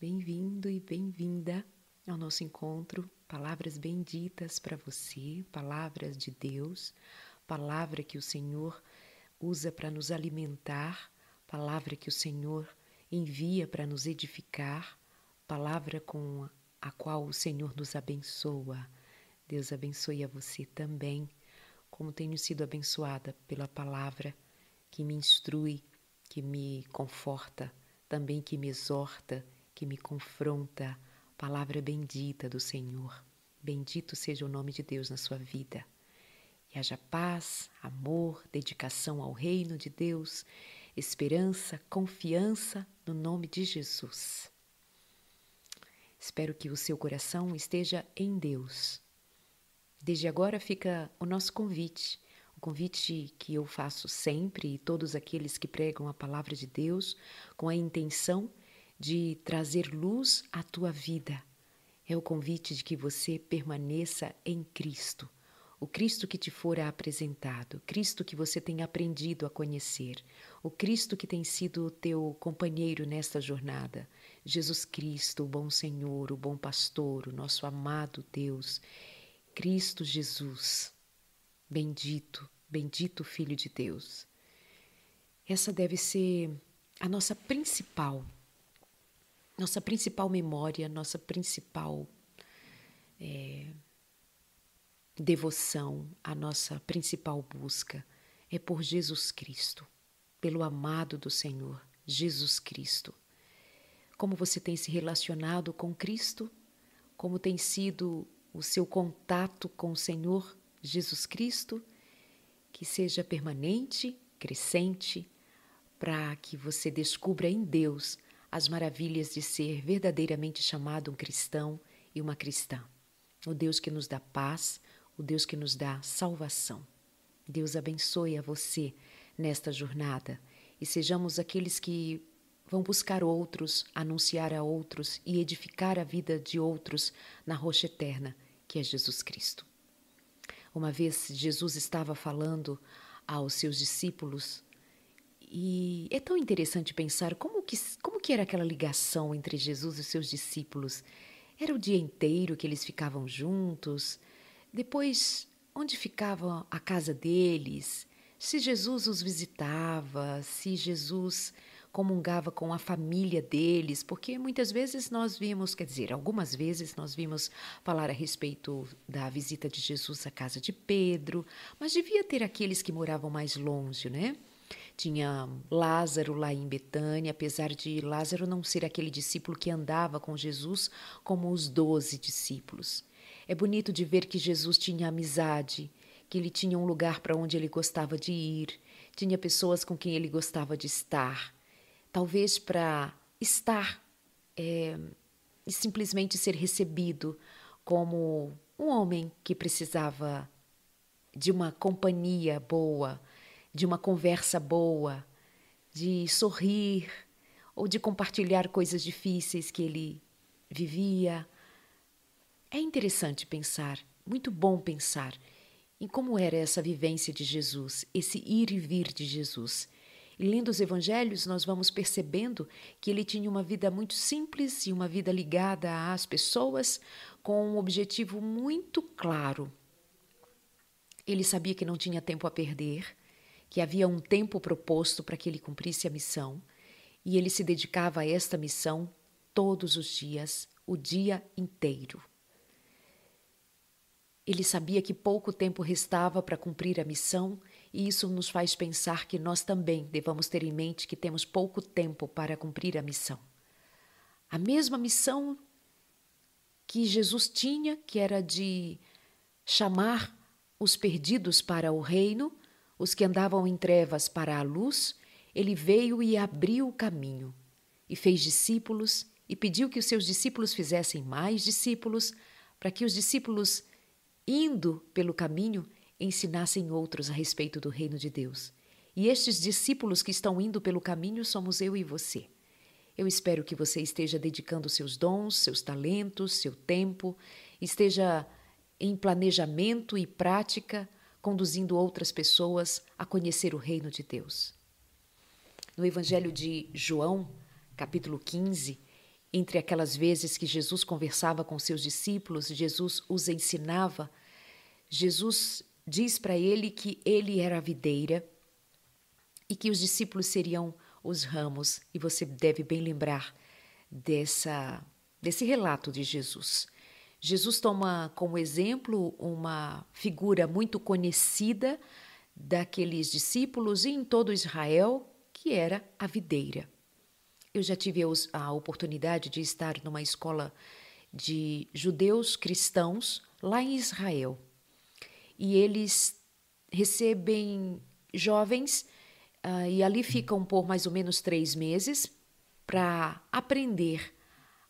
Bem-vindo e bem-vinda ao nosso encontro. Palavras benditas para você, palavras de Deus, palavra que o Senhor usa para nos alimentar, palavra que o Senhor envia para nos edificar, palavra com a qual o Senhor nos abençoa. Deus abençoe a você também, como tenho sido abençoada pela palavra que me instrui, que me conforta, também que me exorta que me confronta, palavra bendita do Senhor. Bendito seja o nome de Deus na sua vida. E haja paz, amor, dedicação ao reino de Deus, esperança, confiança no nome de Jesus. Espero que o seu coração esteja em Deus. Desde agora fica o nosso convite, o convite que eu faço sempre e todos aqueles que pregam a palavra de Deus com a intenção de trazer luz à tua vida. É o convite de que você permaneça em Cristo, o Cristo que te fora apresentado, Cristo que você tem aprendido a conhecer, o Cristo que tem sido o teu companheiro nesta jornada. Jesus Cristo, o bom Senhor, o bom pastor, o nosso amado Deus. Cristo Jesus, bendito, bendito Filho de Deus. Essa deve ser a nossa principal nossa principal memória, nossa principal é, devoção, a nossa principal busca é por Jesus Cristo, pelo amado do Senhor, Jesus Cristo. Como você tem se relacionado com Cristo? Como tem sido o seu contato com o Senhor Jesus Cristo? Que seja permanente, crescente, para que você descubra em Deus as maravilhas de ser verdadeiramente chamado um cristão e uma cristã. O Deus que nos dá paz, o Deus que nos dá salvação. Deus abençoe a você nesta jornada e sejamos aqueles que vão buscar outros, anunciar a outros e edificar a vida de outros na rocha eterna, que é Jesus Cristo. Uma vez Jesus estava falando aos seus discípulos e é tão interessante pensar como que, como que era aquela ligação entre Jesus e seus discípulos. Era o dia inteiro que eles ficavam juntos? Depois, onde ficava a casa deles? Se Jesus os visitava, se Jesus comungava com a família deles, porque muitas vezes nós vimos, quer dizer, algumas vezes nós vimos falar a respeito da visita de Jesus à casa de Pedro, mas devia ter aqueles que moravam mais longe, né? Tinha Lázaro lá em Betânia, apesar de Lázaro não ser aquele discípulo que andava com Jesus como os doze discípulos. É bonito de ver que Jesus tinha amizade, que ele tinha um lugar para onde ele gostava de ir, tinha pessoas com quem ele gostava de estar. Talvez para estar é, e simplesmente ser recebido como um homem que precisava de uma companhia boa, de uma conversa boa, de sorrir ou de compartilhar coisas difíceis que ele vivia. É interessante pensar, muito bom pensar em como era essa vivência de Jesus, esse ir e vir de Jesus. E lendo os evangelhos, nós vamos percebendo que ele tinha uma vida muito simples e uma vida ligada às pessoas com um objetivo muito claro. Ele sabia que não tinha tempo a perder, que havia um tempo proposto para que ele cumprisse a missão, e ele se dedicava a esta missão todos os dias, o dia inteiro. Ele sabia que pouco tempo restava para cumprir a missão, e isso nos faz pensar que nós também devamos ter em mente que temos pouco tempo para cumprir a missão. A mesma missão que Jesus tinha, que era de chamar os perdidos para o reino, os que andavam em trevas para a luz, ele veio e abriu o caminho, e fez discípulos, e pediu que os seus discípulos fizessem mais discípulos, para que os discípulos, indo pelo caminho, ensinassem outros a respeito do reino de Deus. E estes discípulos que estão indo pelo caminho somos eu e você. Eu espero que você esteja dedicando seus dons, seus talentos, seu tempo, esteja em planejamento e prática conduzindo outras pessoas a conhecer o reino de Deus. No Evangelho de João, capítulo 15, entre aquelas vezes que Jesus conversava com seus discípulos, Jesus os ensinava, Jesus diz para ele que ele era a videira e que os discípulos seriam os ramos, e você deve bem lembrar dessa desse relato de Jesus. Jesus toma como exemplo uma figura muito conhecida daqueles discípulos e em todo Israel, que era a videira. Eu já tive a oportunidade de estar numa escola de judeus cristãos lá em Israel. E eles recebem jovens uh, e ali ficam por mais ou menos três meses para aprender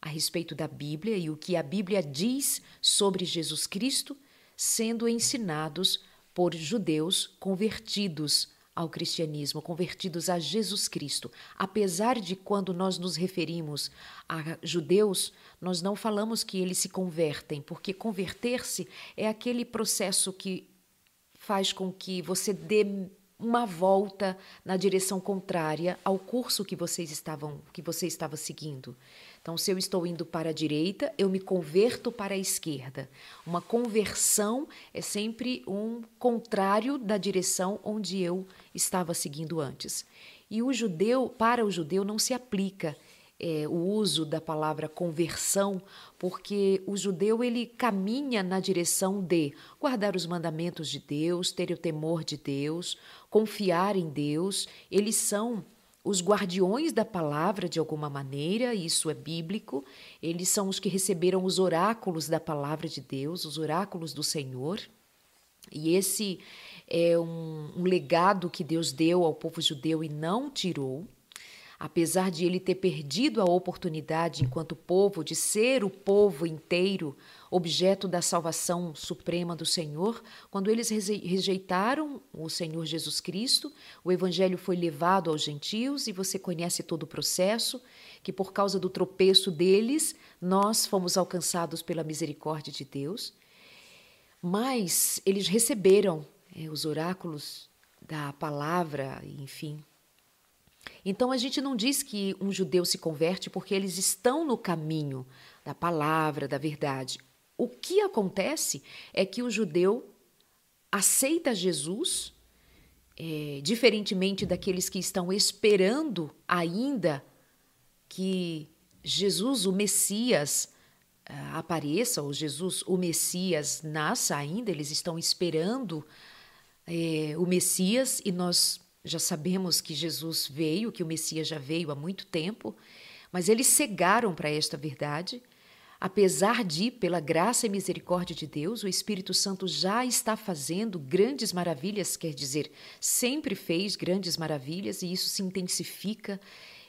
a respeito da Bíblia e o que a Bíblia diz sobre Jesus Cristo, sendo ensinados por judeus convertidos ao cristianismo, convertidos a Jesus Cristo. Apesar de quando nós nos referimos a judeus, nós não falamos que eles se convertem, porque converter-se é aquele processo que faz com que você dê uma volta na direção contrária ao curso que vocês estavam que você estava seguindo. Então, se eu estou indo para a direita, eu me converto para a esquerda. Uma conversão é sempre um contrário da direção onde eu estava seguindo antes. E o judeu, para o judeu, não se aplica é, o uso da palavra conversão, porque o judeu ele caminha na direção de guardar os mandamentos de Deus, ter o temor de Deus, confiar em Deus. Eles são os guardiões da palavra de alguma maneira, isso é bíblico. Eles são os que receberam os oráculos da palavra de Deus, os oráculos do Senhor. E esse é um, um legado que Deus deu ao povo judeu e não tirou apesar de ele ter perdido a oportunidade, enquanto povo, de ser o povo inteiro objeto da salvação suprema do Senhor, quando eles rejeitaram o Senhor Jesus Cristo, o evangelho foi levado aos gentios e você conhece todo o processo, que por causa do tropeço deles, nós fomos alcançados pela misericórdia de Deus. Mas eles receberam é, os oráculos da palavra, enfim, então a gente não diz que um judeu se converte porque eles estão no caminho da palavra, da verdade. O que acontece é que o judeu aceita Jesus, é, diferentemente daqueles que estão esperando ainda que Jesus, o Messias, é, apareça, ou Jesus, o Messias, nasça ainda, eles estão esperando é, o Messias e nós já sabemos que Jesus veio, que o Messias já veio há muito tempo, mas eles cegaram para esta verdade. Apesar de, pela graça e misericórdia de Deus, o Espírito Santo já está fazendo grandes maravilhas, quer dizer, sempre fez grandes maravilhas e isso se intensifica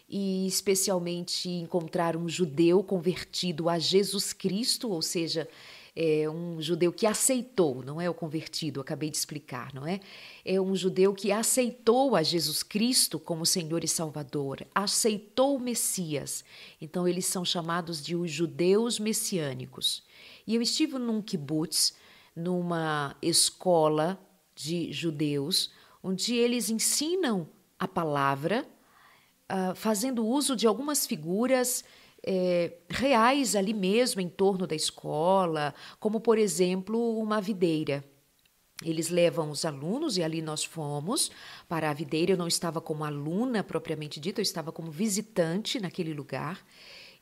e especialmente encontrar um judeu convertido a Jesus Cristo, ou seja, é um judeu que aceitou, não é o convertido, acabei de explicar, não é? É um judeu que aceitou a Jesus Cristo como Senhor e Salvador, aceitou o Messias. Então eles são chamados de os judeus messiânicos. E eu estive num kibbutz, numa escola de judeus, onde eles ensinam a palavra, uh, fazendo uso de algumas figuras é, reais ali mesmo em torno da escola, como por exemplo uma videira. Eles levam os alunos e ali nós fomos para a videira. Eu não estava como aluna propriamente dita, eu estava como visitante naquele lugar.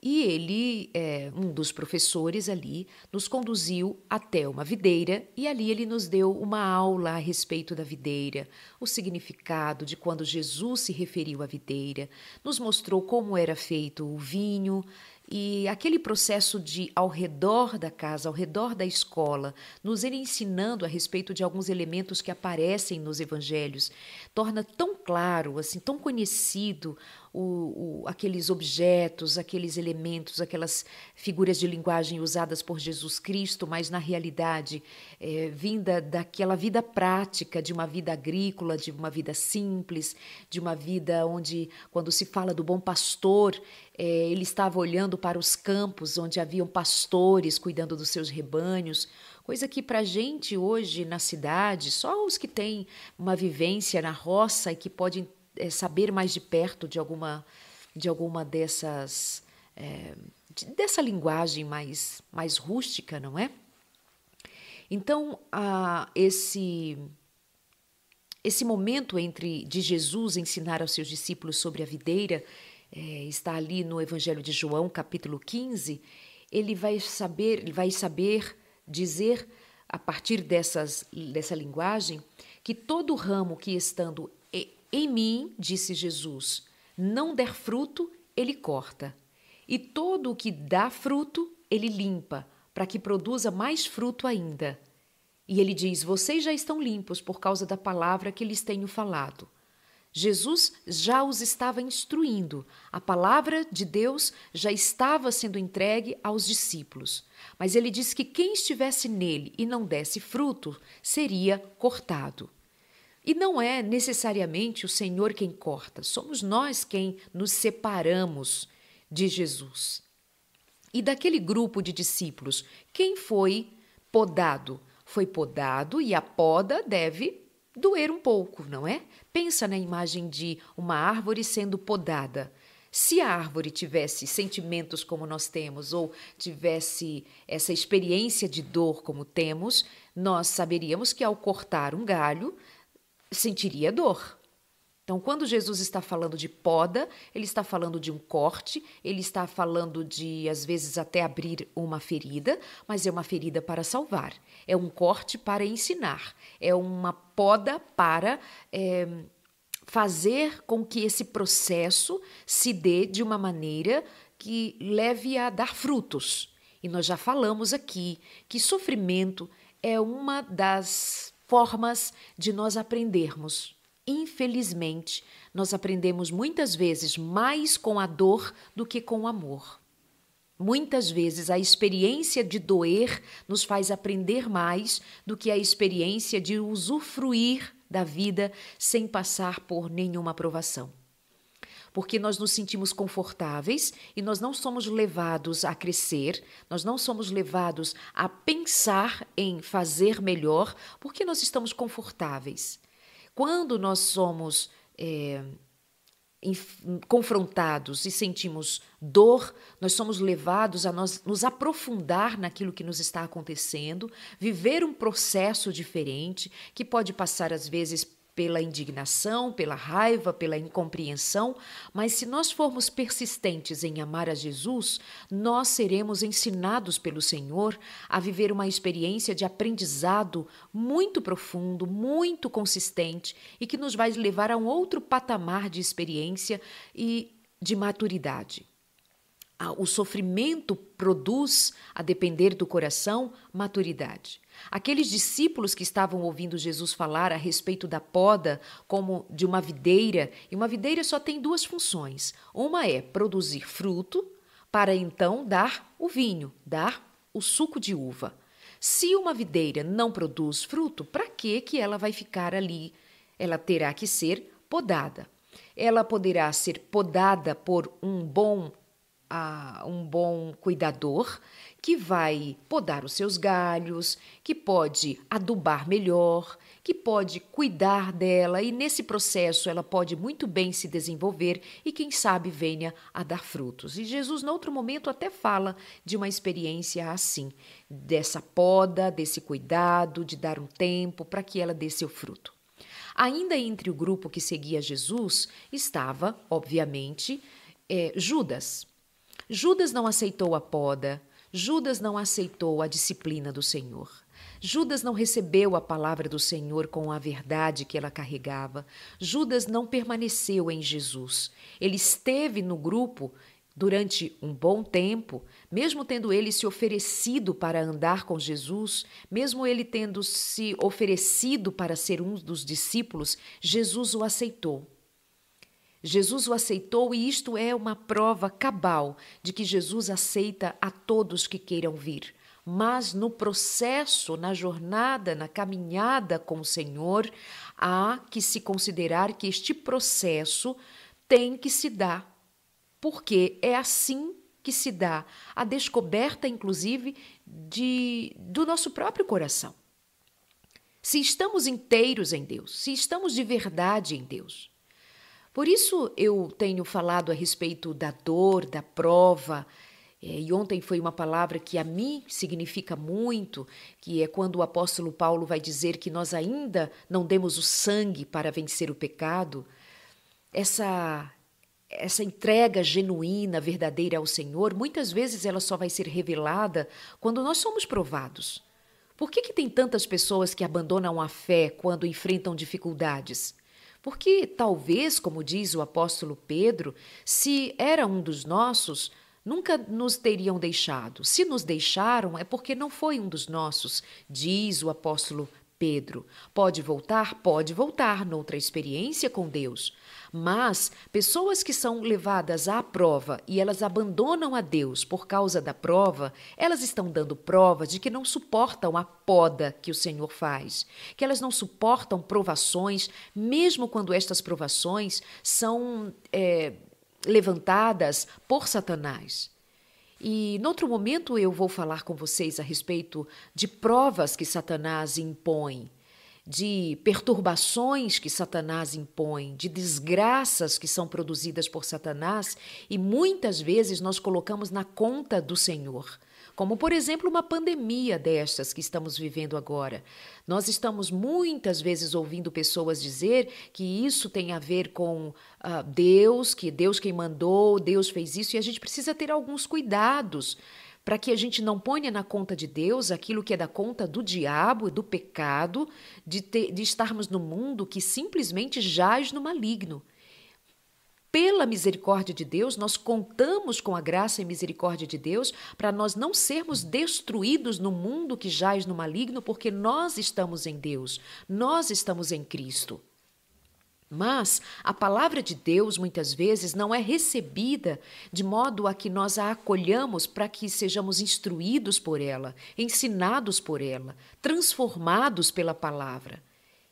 E ele, é, um dos professores ali, nos conduziu até uma videira e ali ele nos deu uma aula a respeito da videira, o significado de quando Jesus se referiu à videira, nos mostrou como era feito o vinho, e aquele processo de ao redor da casa, ao redor da escola, nos ir ensinando a respeito de alguns elementos que aparecem nos evangelhos, torna tão claro, assim, tão conhecido o, o, aqueles objetos, aqueles elementos, aquelas figuras de linguagem usadas por Jesus Cristo, mas na realidade é, vinda daquela vida prática, de uma vida agrícola, de uma vida simples, de uma vida onde, quando se fala do bom pastor, é, ele estava olhando para os campos onde haviam pastores cuidando dos seus rebanhos, coisa que para gente hoje na cidade, só os que têm uma vivência na roça e que podem é, saber mais de perto de alguma, de alguma dessas é, dessa linguagem mais, mais rústica, não é? Então, ah, esse esse momento entre de Jesus ensinar aos seus discípulos sobre a videira é, está ali no Evangelho de João, capítulo 15. Ele vai saber, ele vai saber dizer a partir dessas, dessa linguagem que todo ramo que estando em mim, disse Jesus, não der fruto, ele corta, e todo o que dá fruto, ele limpa, para que produza mais fruto ainda. E ele diz: Vocês já estão limpos por causa da palavra que lhes tenho falado. Jesus já os estava instruindo, a palavra de Deus já estava sendo entregue aos discípulos. Mas ele diz que quem estivesse nele e não desse fruto seria cortado. E não é necessariamente o Senhor quem corta, somos nós quem nos separamos de Jesus. E daquele grupo de discípulos, quem foi podado? foi podado e a poda deve doer um pouco, não é? Pensa na imagem de uma árvore sendo podada. Se a árvore tivesse sentimentos como nós temos, ou tivesse essa experiência de dor como temos, nós saberíamos que ao cortar um galho, sentiria dor. Então, quando Jesus está falando de poda, ele está falando de um corte, ele está falando de, às vezes, até abrir uma ferida, mas é uma ferida para salvar, é um corte para ensinar, é uma poda para é, fazer com que esse processo se dê de uma maneira que leve a dar frutos. E nós já falamos aqui que sofrimento é uma das formas de nós aprendermos Infelizmente, nós aprendemos muitas vezes mais com a dor do que com o amor. Muitas vezes a experiência de doer nos faz aprender mais do que a experiência de usufruir da vida sem passar por nenhuma provação. Porque nós nos sentimos confortáveis e nós não somos levados a crescer, nós não somos levados a pensar em fazer melhor, porque nós estamos confortáveis. Quando nós somos é, confrontados e sentimos dor, nós somos levados a nós, nos aprofundar naquilo que nos está acontecendo, viver um processo diferente, que pode passar às vezes pela indignação, pela raiva, pela incompreensão, mas se nós formos persistentes em amar a Jesus, nós seremos ensinados pelo Senhor a viver uma experiência de aprendizado muito profundo, muito consistente e que nos vai levar a um outro patamar de experiência e de maturidade. O sofrimento produz, a depender do coração, maturidade. Aqueles discípulos que estavam ouvindo Jesus falar a respeito da poda como de uma videira, e uma videira só tem duas funções: uma é produzir fruto, para então dar o vinho, dar o suco de uva. Se uma videira não produz fruto, para que que ela vai ficar ali? Ela terá que ser podada. Ela poderá ser podada por um bom a um bom cuidador que vai podar os seus galhos, que pode adubar melhor, que pode cuidar dela e nesse processo ela pode muito bem se desenvolver e quem sabe venha a dar frutos. E Jesus, no outro momento, até fala de uma experiência assim, dessa poda, desse cuidado, de dar um tempo para que ela dê seu fruto. Ainda entre o grupo que seguia Jesus estava, obviamente, é, Judas. Judas não aceitou a poda, Judas não aceitou a disciplina do Senhor. Judas não recebeu a palavra do Senhor com a verdade que ela carregava. Judas não permaneceu em Jesus. Ele esteve no grupo durante um bom tempo, mesmo tendo ele se oferecido para andar com Jesus, mesmo ele tendo se oferecido para ser um dos discípulos, Jesus o aceitou. Jesus o aceitou e isto é uma prova cabal de que Jesus aceita a todos que queiram vir. Mas no processo, na jornada, na caminhada com o Senhor, há que se considerar que este processo tem que se dar, porque é assim que se dá a descoberta, inclusive, de, do nosso próprio coração. Se estamos inteiros em Deus, se estamos de verdade em Deus. Por isso eu tenho falado a respeito da dor, da prova, É, e ontem foi uma palavra que a mim significa muito, que é quando o apóstolo Paulo vai dizer que nós ainda não demos o sangue para vencer o pecado. Essa essa entrega genuína, verdadeira ao Senhor, muitas vezes ela só vai ser revelada quando nós somos provados. Por que, que tem tantas pessoas que abandonam a fé quando enfrentam dificuldades? Porque talvez, como diz o apóstolo Pedro, se era um dos nossos, nunca nos teriam deixado. Se nos deixaram, é porque não foi um dos nossos, diz o apóstolo Pedro. Pode voltar? Pode voltar noutra experiência com Deus. Mas pessoas que são levadas à prova e elas abandonam a Deus por causa da prova, elas estão dando prova de que não suportam a poda que o Senhor faz, que elas não suportam provações, mesmo quando estas provações são é, levantadas por Satanás. E, noutro momento, eu vou falar com vocês a respeito de provas que Satanás impõe, de perturbações que Satanás impõe, de desgraças que são produzidas por Satanás e muitas vezes nós colocamos na conta do Senhor como por exemplo uma pandemia destas que estamos vivendo agora. Nós estamos muitas vezes ouvindo pessoas dizer que isso tem a ver com uh, Deus, que Deus quem mandou, Deus fez isso, e a gente precisa ter alguns cuidados para que a gente não ponha na conta de Deus aquilo que é da conta do diabo, do pecado, de, ter, de estarmos no mundo que simplesmente jaz no maligno pela misericórdia de Deus, nós contamos com a graça e misericórdia de Deus para nós não sermos destruídos no mundo que jaz no maligno, porque nós estamos em Deus, nós estamos em Cristo. Mas a palavra de Deus muitas vezes não é recebida de modo a que nós a acolhamos para que sejamos instruídos por ela, ensinados por ela, transformados pela palavra.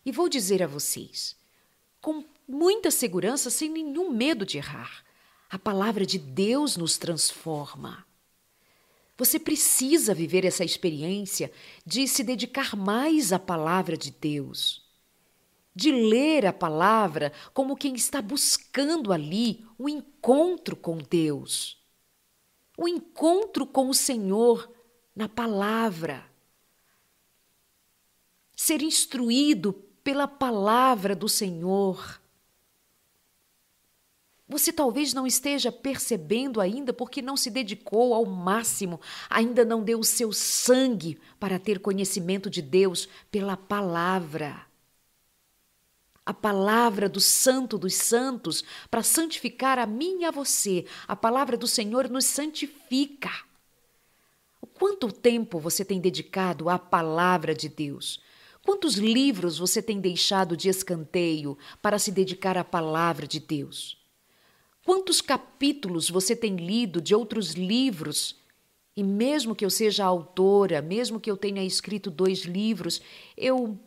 E vou dizer a vocês, com muita segurança, sem nenhum medo de errar. A palavra de Deus nos transforma. Você precisa viver essa experiência de se dedicar mais à palavra de Deus, de ler a palavra como quem está buscando ali o um encontro com Deus, o um encontro com o Senhor na palavra. Ser instruído pela palavra do Senhor você talvez não esteja percebendo ainda porque não se dedicou ao máximo, ainda não deu o seu sangue para ter conhecimento de Deus pela palavra. A palavra do Santo dos Santos para santificar a mim e a você. A palavra do Senhor nos santifica. Quanto tempo você tem dedicado à palavra de Deus? Quantos livros você tem deixado de escanteio para se dedicar à palavra de Deus? Quantos capítulos você tem lido de outros livros? E mesmo que eu seja autora, mesmo que eu tenha escrito dois livros, eu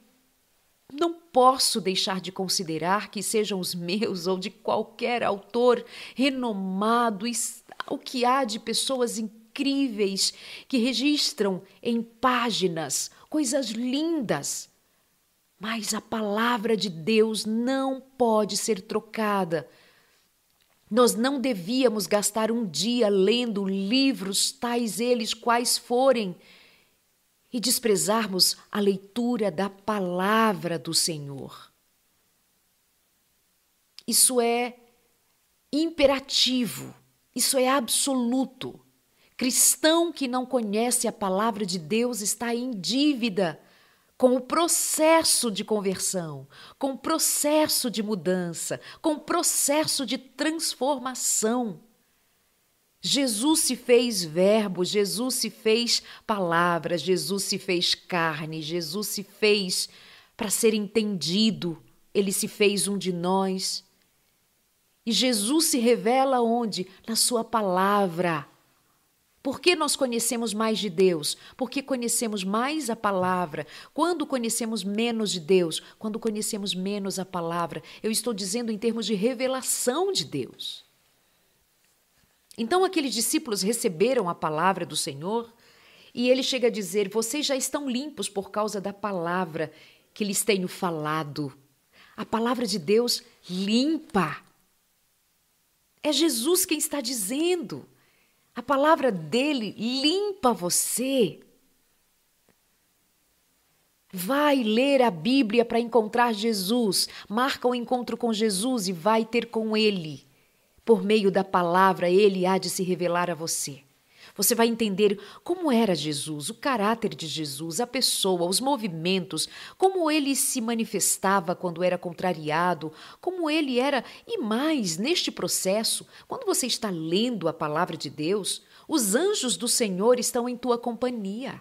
não posso deixar de considerar que sejam os meus ou de qualquer autor renomado, o que há de pessoas incríveis que registram em páginas coisas lindas. Mas a palavra de Deus não pode ser trocada nós não devíamos gastar um dia lendo livros, tais eles quais forem, e desprezarmos a leitura da palavra do Senhor. Isso é imperativo, isso é absoluto. Cristão que não conhece a palavra de Deus está em dívida com o processo de conversão, com o processo de mudança, com o processo de transformação. Jesus se fez verbo, Jesus se fez palavra, Jesus se fez carne, Jesus se fez para ser entendido, ele se fez um de nós. E Jesus se revela onde? Na Sua palavra. Por que nós conhecemos mais de Deus? Porque conhecemos mais a palavra. Quando conhecemos menos de Deus? Quando conhecemos menos a palavra. Eu estou dizendo em termos de revelação de Deus. Então aqueles discípulos receberam a palavra do Senhor e ele chega a dizer: Vocês já estão limpos por causa da palavra que lhes tenho falado. A palavra de Deus limpa. É Jesus quem está dizendo. A palavra dele limpa você. Vai ler a Bíblia para encontrar Jesus. Marca o um encontro com Jesus e vai ter com ele. Por meio da palavra, ele há de se revelar a você. Você vai entender como era Jesus, o caráter de Jesus, a pessoa, os movimentos, como ele se manifestava quando era contrariado, como ele era. E mais, neste processo, quando você está lendo a palavra de Deus, os anjos do Senhor estão em tua companhia.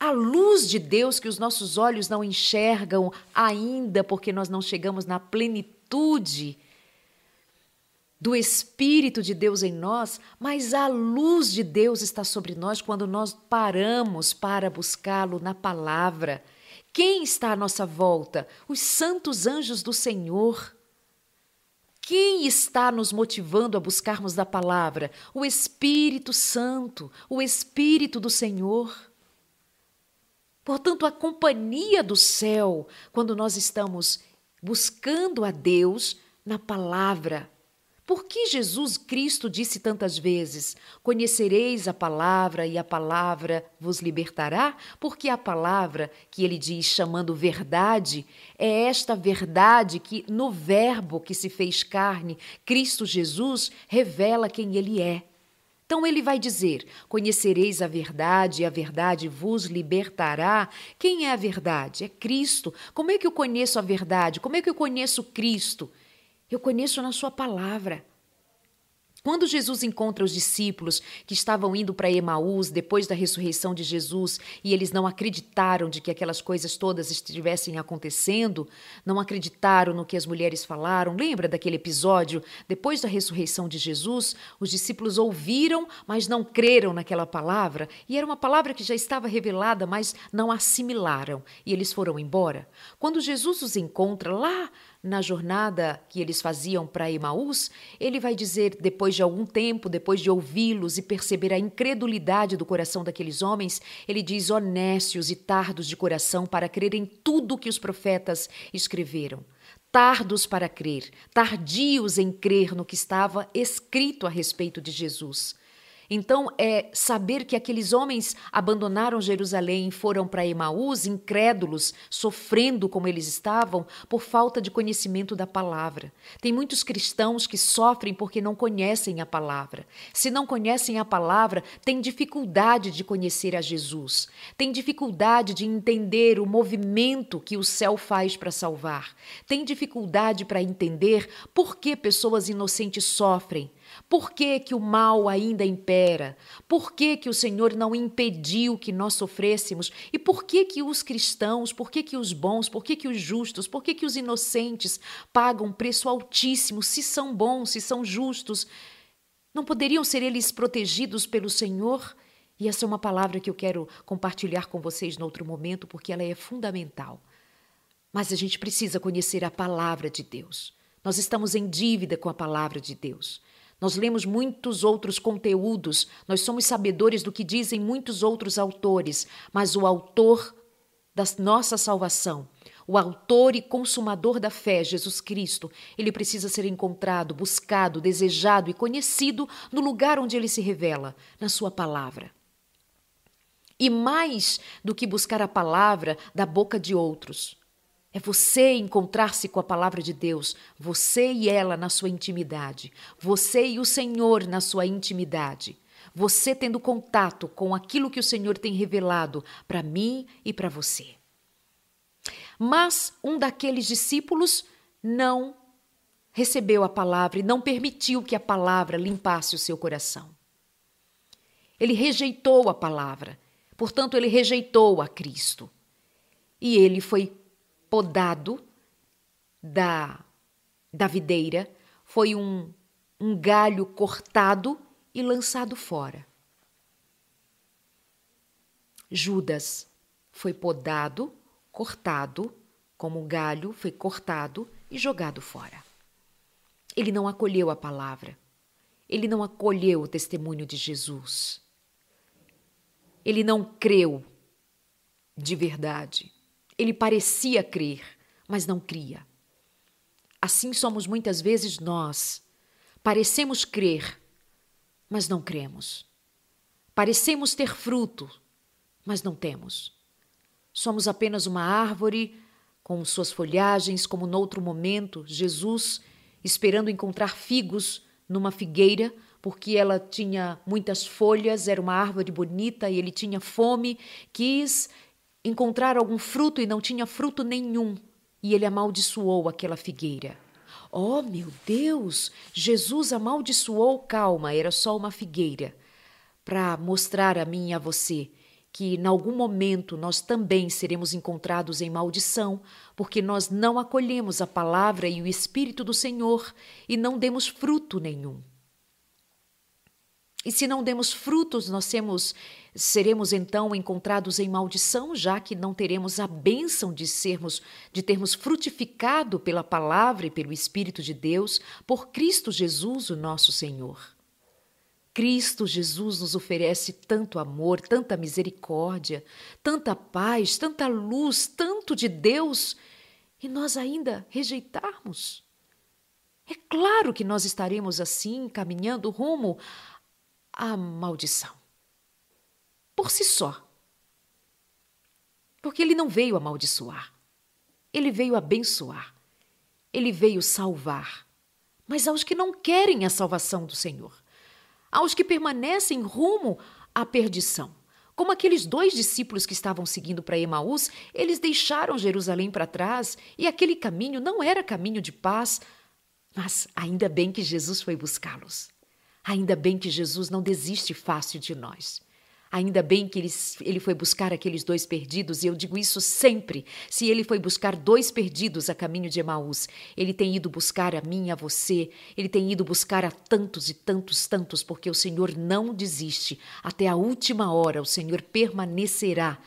A luz de Deus que os nossos olhos não enxergam ainda, porque nós não chegamos na plenitude do Espírito de Deus em nós, mas a luz de Deus está sobre nós quando nós paramos para buscá-lo na palavra. Quem está à nossa volta? Os santos anjos do Senhor. Quem está nos motivando a buscarmos da palavra? O Espírito Santo, o Espírito do Senhor. Portanto, a companhia do céu, quando nós estamos buscando a Deus na palavra, por que Jesus Cristo disse tantas vezes: Conhecereis a palavra e a palavra vos libertará? Porque a palavra que ele diz chamando verdade é esta verdade que, no Verbo que se fez carne, Cristo Jesus, revela quem ele é. Então ele vai dizer: Conhecereis a verdade e a verdade vos libertará. Quem é a verdade? É Cristo. Como é que eu conheço a verdade? Como é que eu conheço Cristo? Eu conheço na Sua palavra. Quando Jesus encontra os discípulos que estavam indo para Emaús depois da ressurreição de Jesus e eles não acreditaram de que aquelas coisas todas estivessem acontecendo, não acreditaram no que as mulheres falaram, lembra daquele episódio? Depois da ressurreição de Jesus, os discípulos ouviram, mas não creram naquela palavra, e era uma palavra que já estava revelada, mas não assimilaram, e eles foram embora. Quando Jesus os encontra lá na jornada que eles faziam para Emaús, ele vai dizer, depois de algum tempo, depois de ouvi-los e perceber a incredulidade do coração daqueles homens, ele diz: honestos e tardos de coração para crer em tudo que os profetas escreveram. Tardos para crer, tardios em crer no que estava escrito a respeito de Jesus. Então, é saber que aqueles homens abandonaram Jerusalém e foram para Emaús, incrédulos, sofrendo como eles estavam, por falta de conhecimento da palavra. Tem muitos cristãos que sofrem porque não conhecem a palavra. Se não conhecem a palavra, têm dificuldade de conhecer a Jesus, têm dificuldade de entender o movimento que o céu faz para salvar, têm dificuldade para entender por que pessoas inocentes sofrem por que, que o mal ainda impera? Por que, que o Senhor não impediu que nós sofrêssemos? E por que, que os cristãos, por que, que os bons, por que, que os justos, por que, que os inocentes pagam preço altíssimo se são bons, se são justos? Não poderiam ser eles protegidos pelo Senhor? E essa é uma palavra que eu quero compartilhar com vocês no outro momento, porque ela é fundamental. Mas a gente precisa conhecer a palavra de Deus. Nós estamos em dívida com a palavra de Deus. Nós lemos muitos outros conteúdos, nós somos sabedores do que dizem muitos outros autores, mas o autor da nossa salvação, o autor e consumador da fé, Jesus Cristo, ele precisa ser encontrado, buscado, desejado e conhecido no lugar onde ele se revela, na Sua palavra. E mais do que buscar a palavra da boca de outros, é você encontrar-se com a palavra de Deus, você e ela na sua intimidade, você e o Senhor na sua intimidade, você tendo contato com aquilo que o Senhor tem revelado para mim e para você. Mas um daqueles discípulos não recebeu a palavra e não permitiu que a palavra limpasse o seu coração. Ele rejeitou a palavra, portanto, ele rejeitou a Cristo. E ele foi podado da, da videira, foi um, um galho cortado e lançado fora. Judas foi podado, cortado, como um galho foi cortado e jogado fora. Ele não acolheu a palavra. Ele não acolheu o testemunho de Jesus. Ele não creu de verdade. Ele parecia crer, mas não cria. Assim somos muitas vezes nós. Parecemos crer, mas não cremos. Parecemos ter fruto, mas não temos. Somos apenas uma árvore com suas folhagens, como noutro momento, Jesus, esperando encontrar figos numa figueira, porque ela tinha muitas folhas, era uma árvore bonita e ele tinha fome, quis encontrar algum fruto e não tinha fruto nenhum, e ele amaldiçoou aquela figueira. Oh, meu Deus! Jesus amaldiçoou, calma, era só uma figueira, para mostrar a mim e a você que em algum momento nós também seremos encontrados em maldição, porque nós não acolhemos a palavra e o Espírito do Senhor e não demos fruto nenhum. E se não demos frutos, nós temos, seremos então encontrados em maldição, já que não teremos a bênção de sermos, de termos frutificado pela palavra e pelo Espírito de Deus, por Cristo Jesus, o nosso Senhor. Cristo Jesus nos oferece tanto amor, tanta misericórdia, tanta paz, tanta luz, tanto de Deus, e nós ainda rejeitarmos. É claro que nós estaremos assim, caminhando rumo à maldição. Por si só. Porque ele não veio amaldiçoar. Ele veio abençoar. Ele veio salvar. Mas aos que não querem a salvação do Senhor aos que permanecem rumo à perdição. Como aqueles dois discípulos que estavam seguindo para Emaús, eles deixaram Jerusalém para trás e aquele caminho não era caminho de paz, mas ainda bem que Jesus foi buscá-los. Ainda bem que Jesus não desiste fácil de nós. Ainda bem que ele, ele foi buscar aqueles dois perdidos, e eu digo isso sempre. Se ele foi buscar dois perdidos a caminho de Emaús, ele tem ido buscar a mim a você, ele tem ido buscar a tantos e tantos, tantos, porque o Senhor não desiste. Até a última hora, o Senhor permanecerá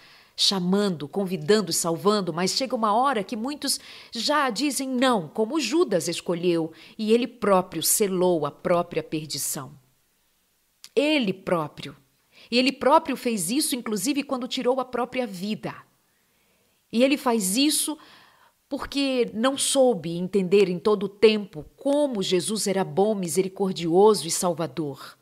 chamando, convidando, salvando, mas chega uma hora que muitos já dizem não, como Judas escolheu, e ele próprio selou a própria perdição. Ele próprio e ele próprio fez isso, inclusive, quando tirou a própria vida. E ele faz isso porque não soube entender em todo o tempo como Jesus era bom, misericordioso e salvador.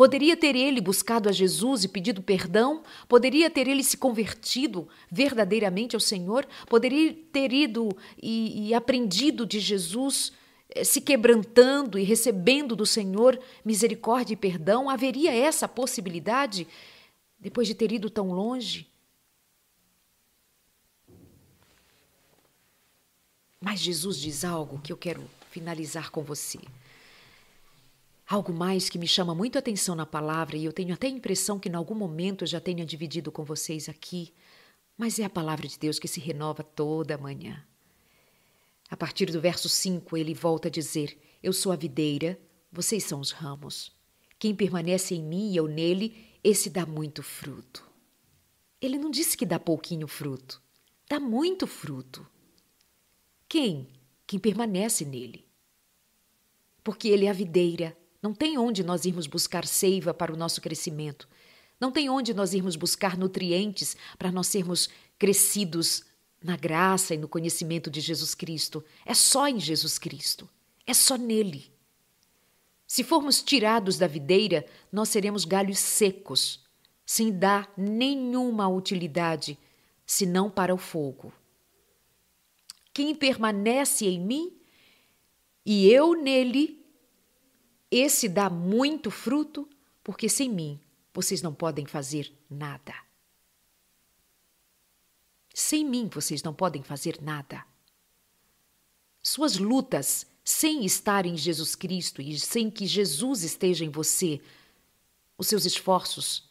Poderia ter ele buscado a Jesus e pedido perdão? Poderia ter ele se convertido verdadeiramente ao Senhor? Poderia ter ido e, e aprendido de Jesus eh, se quebrantando e recebendo do Senhor misericórdia e perdão? Haveria essa possibilidade depois de ter ido tão longe? Mas Jesus diz algo que eu quero finalizar com você. Algo mais que me chama muito atenção na palavra, e eu tenho até a impressão que em algum momento eu já tenha dividido com vocês aqui, mas é a palavra de Deus que se renova toda manhã. A partir do verso 5, ele volta a dizer: Eu sou a videira, vocês são os ramos. Quem permanece em mim e eu nele, esse dá muito fruto. Ele não disse que dá pouquinho fruto, dá muito fruto. Quem? Quem permanece nele. Porque ele é a videira, não tem onde nós irmos buscar seiva para o nosso crescimento. Não tem onde nós irmos buscar nutrientes para nós sermos crescidos na graça e no conhecimento de Jesus Cristo. É só em Jesus Cristo. É só nele. Se formos tirados da videira, nós seremos galhos secos, sem dar nenhuma utilidade, senão para o fogo. Quem permanece em mim e eu nele, esse dá muito fruto, porque sem mim vocês não podem fazer nada. Sem mim vocês não podem fazer nada. Suas lutas sem estar em Jesus Cristo e sem que Jesus esteja em você, os seus esforços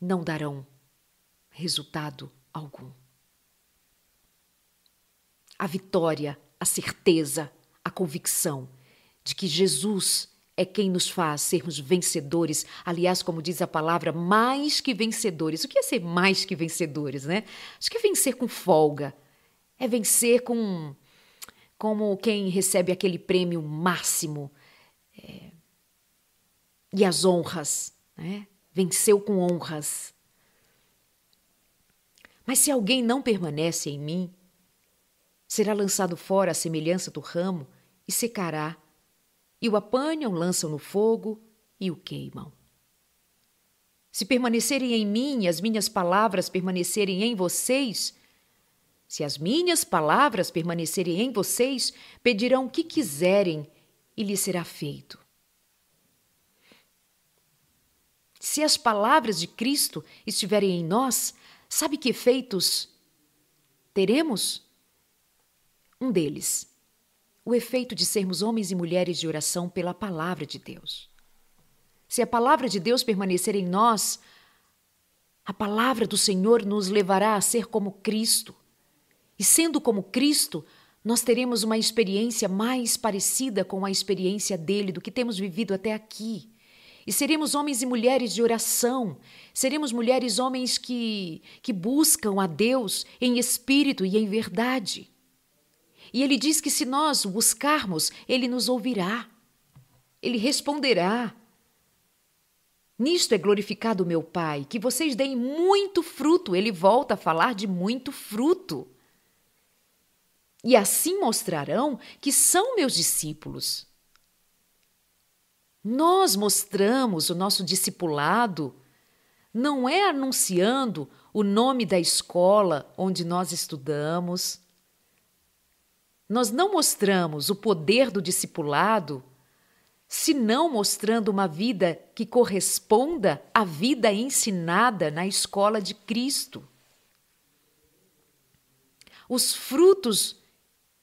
não darão resultado algum. A vitória, a certeza, a convicção de que Jesus é quem nos faz sermos vencedores. Aliás, como diz a palavra, mais que vencedores. O que é ser mais que vencedores, né? Acho que é vencer com folga. É vencer com como quem recebe aquele prêmio máximo é, e as honras, né? Venceu com honras. Mas se alguém não permanece em mim, será lançado fora à semelhança do ramo e secará e o apanham, lançam no fogo e o queimam. Se permanecerem em mim e as minhas palavras permanecerem em vocês, se as minhas palavras permanecerem em vocês, pedirão o que quiserem e lhes será feito. Se as palavras de Cristo estiverem em nós, sabe que efeitos teremos? Um deles, o efeito de sermos homens e mulheres de oração pela palavra de Deus. Se a palavra de Deus permanecer em nós, a palavra do Senhor nos levará a ser como Cristo. E sendo como Cristo, nós teremos uma experiência mais parecida com a experiência dele do que temos vivido até aqui. E seremos homens e mulheres de oração, seremos mulheres homens que, que buscam a Deus em espírito e em verdade. E ele diz que se nós buscarmos, ele nos ouvirá, ele responderá. Nisto é glorificado meu Pai, que vocês deem muito fruto. Ele volta a falar de muito fruto. E assim mostrarão que são meus discípulos. Nós mostramos o nosso discipulado não é anunciando o nome da escola onde nós estudamos. Nós não mostramos o poder do discipulado se não mostrando uma vida que corresponda à vida ensinada na escola de Cristo. Os frutos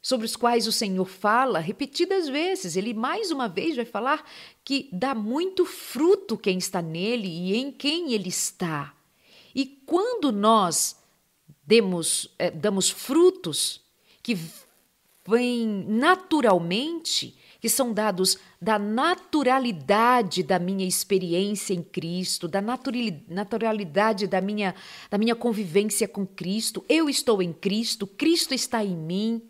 sobre os quais o Senhor fala repetidas vezes, ele mais uma vez vai falar que dá muito fruto quem está nele e em quem ele está. E quando nós demos, eh, damos frutos que vêm naturalmente, que são dados da naturalidade da minha experiência em Cristo, da naturalidade da minha, da minha convivência com Cristo. Eu estou em Cristo, Cristo está em mim.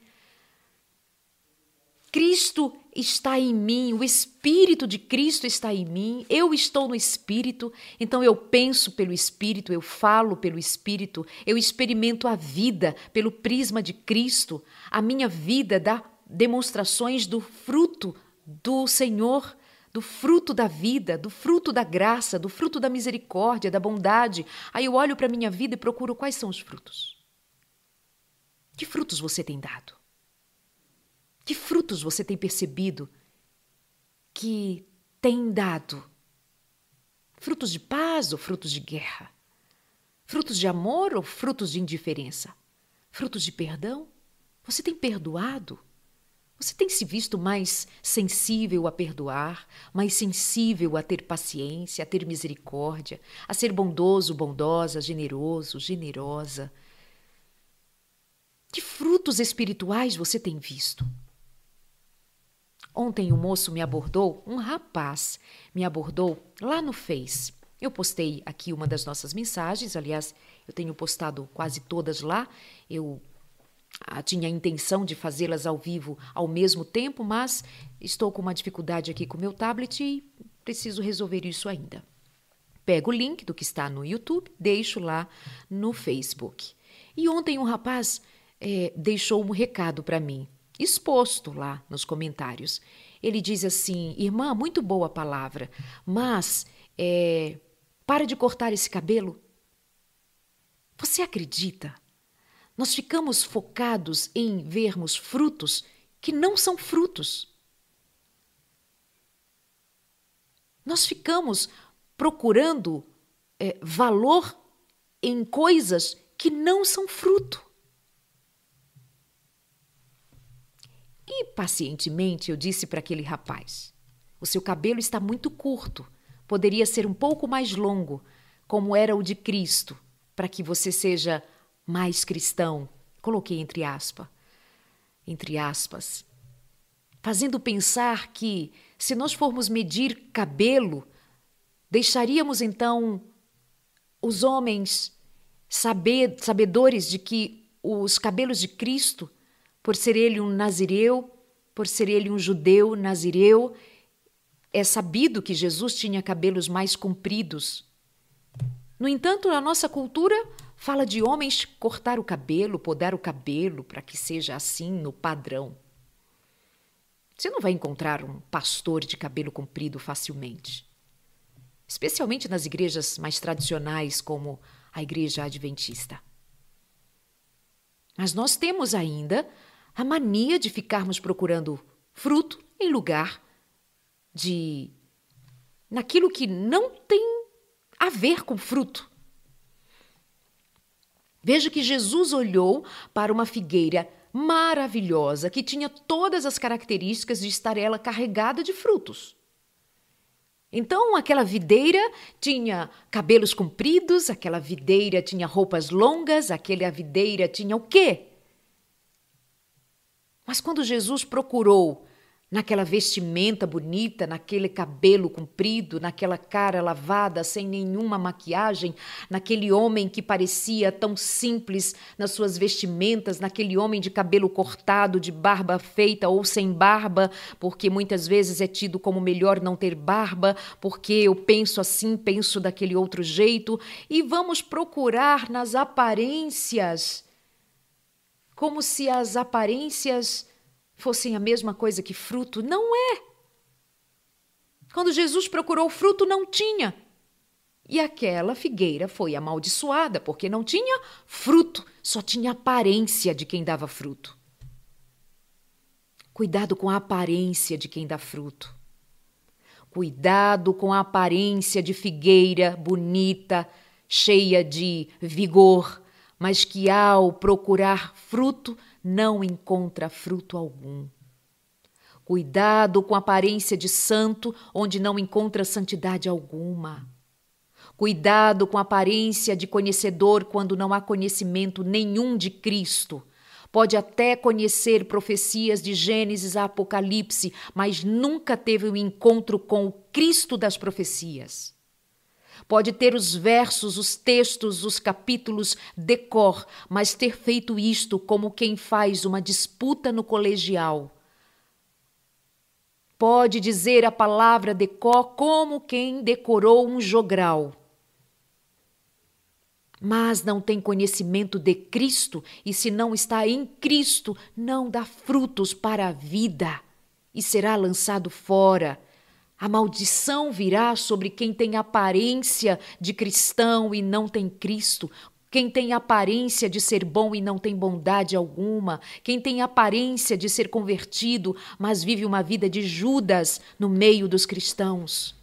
Cristo está em mim, o Espírito de Cristo está em mim, eu estou no Espírito, então eu penso pelo Espírito, eu falo pelo Espírito, eu experimento a vida pelo prisma de Cristo, a minha vida dá demonstrações do fruto do Senhor, do fruto da vida, do fruto da graça, do fruto da misericórdia, da bondade. Aí eu olho para a minha vida e procuro quais são os frutos. Que frutos você tem dado? Que frutos você tem percebido que tem dado? Frutos de paz ou frutos de guerra? Frutos de amor ou frutos de indiferença? Frutos de perdão? Você tem perdoado? Você tem se visto mais sensível a perdoar, mais sensível a ter paciência, a ter misericórdia, a ser bondoso, bondosa, generoso, generosa? Que frutos espirituais você tem visto? Ontem um moço me abordou, um rapaz me abordou lá no Face. Eu postei aqui uma das nossas mensagens, aliás, eu tenho postado quase todas lá. Eu ah, tinha a intenção de fazê-las ao vivo ao mesmo tempo, mas estou com uma dificuldade aqui com meu tablet e preciso resolver isso ainda. Pego o link do que está no YouTube, deixo lá no Facebook. E ontem um rapaz é, deixou um recado para mim, exposto lá nos comentários. Ele diz assim: Irmã, muito boa a palavra, mas é, para de cortar esse cabelo. Você acredita nós ficamos focados em vermos frutos que não são frutos. Nós ficamos procurando é, valor em coisas que não são fruto. E pacientemente eu disse para aquele rapaz: O seu cabelo está muito curto, poderia ser um pouco mais longo, como era o de Cristo, para que você seja mais cristão, coloquei entre aspas, entre aspas, fazendo pensar que se nós formos medir cabelo, deixaríamos então os homens sabedores de que os cabelos de Cristo, por ser ele um nazireu, por ser ele um judeu nazireu, é sabido que Jesus tinha cabelos mais compridos. No entanto, na nossa cultura, Fala de homens cortar o cabelo, podar o cabelo para que seja assim no padrão. Você não vai encontrar um pastor de cabelo comprido facilmente. especialmente nas igrejas mais tradicionais, como a Igreja Adventista. Mas nós temos ainda a mania de ficarmos procurando fruto em lugar de naquilo que não tem a ver com fruto. Veja que Jesus olhou para uma figueira maravilhosa que tinha todas as características de estar ela carregada de frutos. Então, aquela videira tinha cabelos compridos, aquela videira tinha roupas longas, aquela videira tinha o quê? Mas quando Jesus procurou naquela vestimenta bonita, naquele cabelo comprido, naquela cara lavada, sem nenhuma maquiagem, naquele homem que parecia tão simples nas suas vestimentas, naquele homem de cabelo cortado, de barba feita ou sem barba, porque muitas vezes é tido como melhor não ter barba, porque eu penso assim, penso daquele outro jeito, e vamos procurar nas aparências, como se as aparências fossem a mesma coisa que fruto. Não é. Quando Jesus procurou fruto, não tinha. E aquela figueira foi amaldiçoada, porque não tinha fruto, só tinha aparência de quem dava fruto. Cuidado com a aparência de quem dá fruto. Cuidado com a aparência de figueira bonita, cheia de vigor, mas que ao procurar fruto não encontra fruto algum. Cuidado com a aparência de santo, onde não encontra santidade alguma. Cuidado com a aparência de conhecedor, quando não há conhecimento nenhum de Cristo. Pode até conhecer profecias de Gênesis a Apocalipse, mas nunca teve um encontro com o Cristo das profecias. Pode ter os versos, os textos, os capítulos decor, mas ter feito isto como quem faz uma disputa no colegial. Pode dizer a palavra decor como quem decorou um jogral. Mas não tem conhecimento de Cristo, e se não está em Cristo, não dá frutos para a vida e será lançado fora a maldição virá sobre quem tem aparência de cristão e não tem Cristo, quem tem aparência de ser bom e não tem bondade alguma, quem tem aparência de ser convertido, mas vive uma vida de Judas no meio dos cristãos.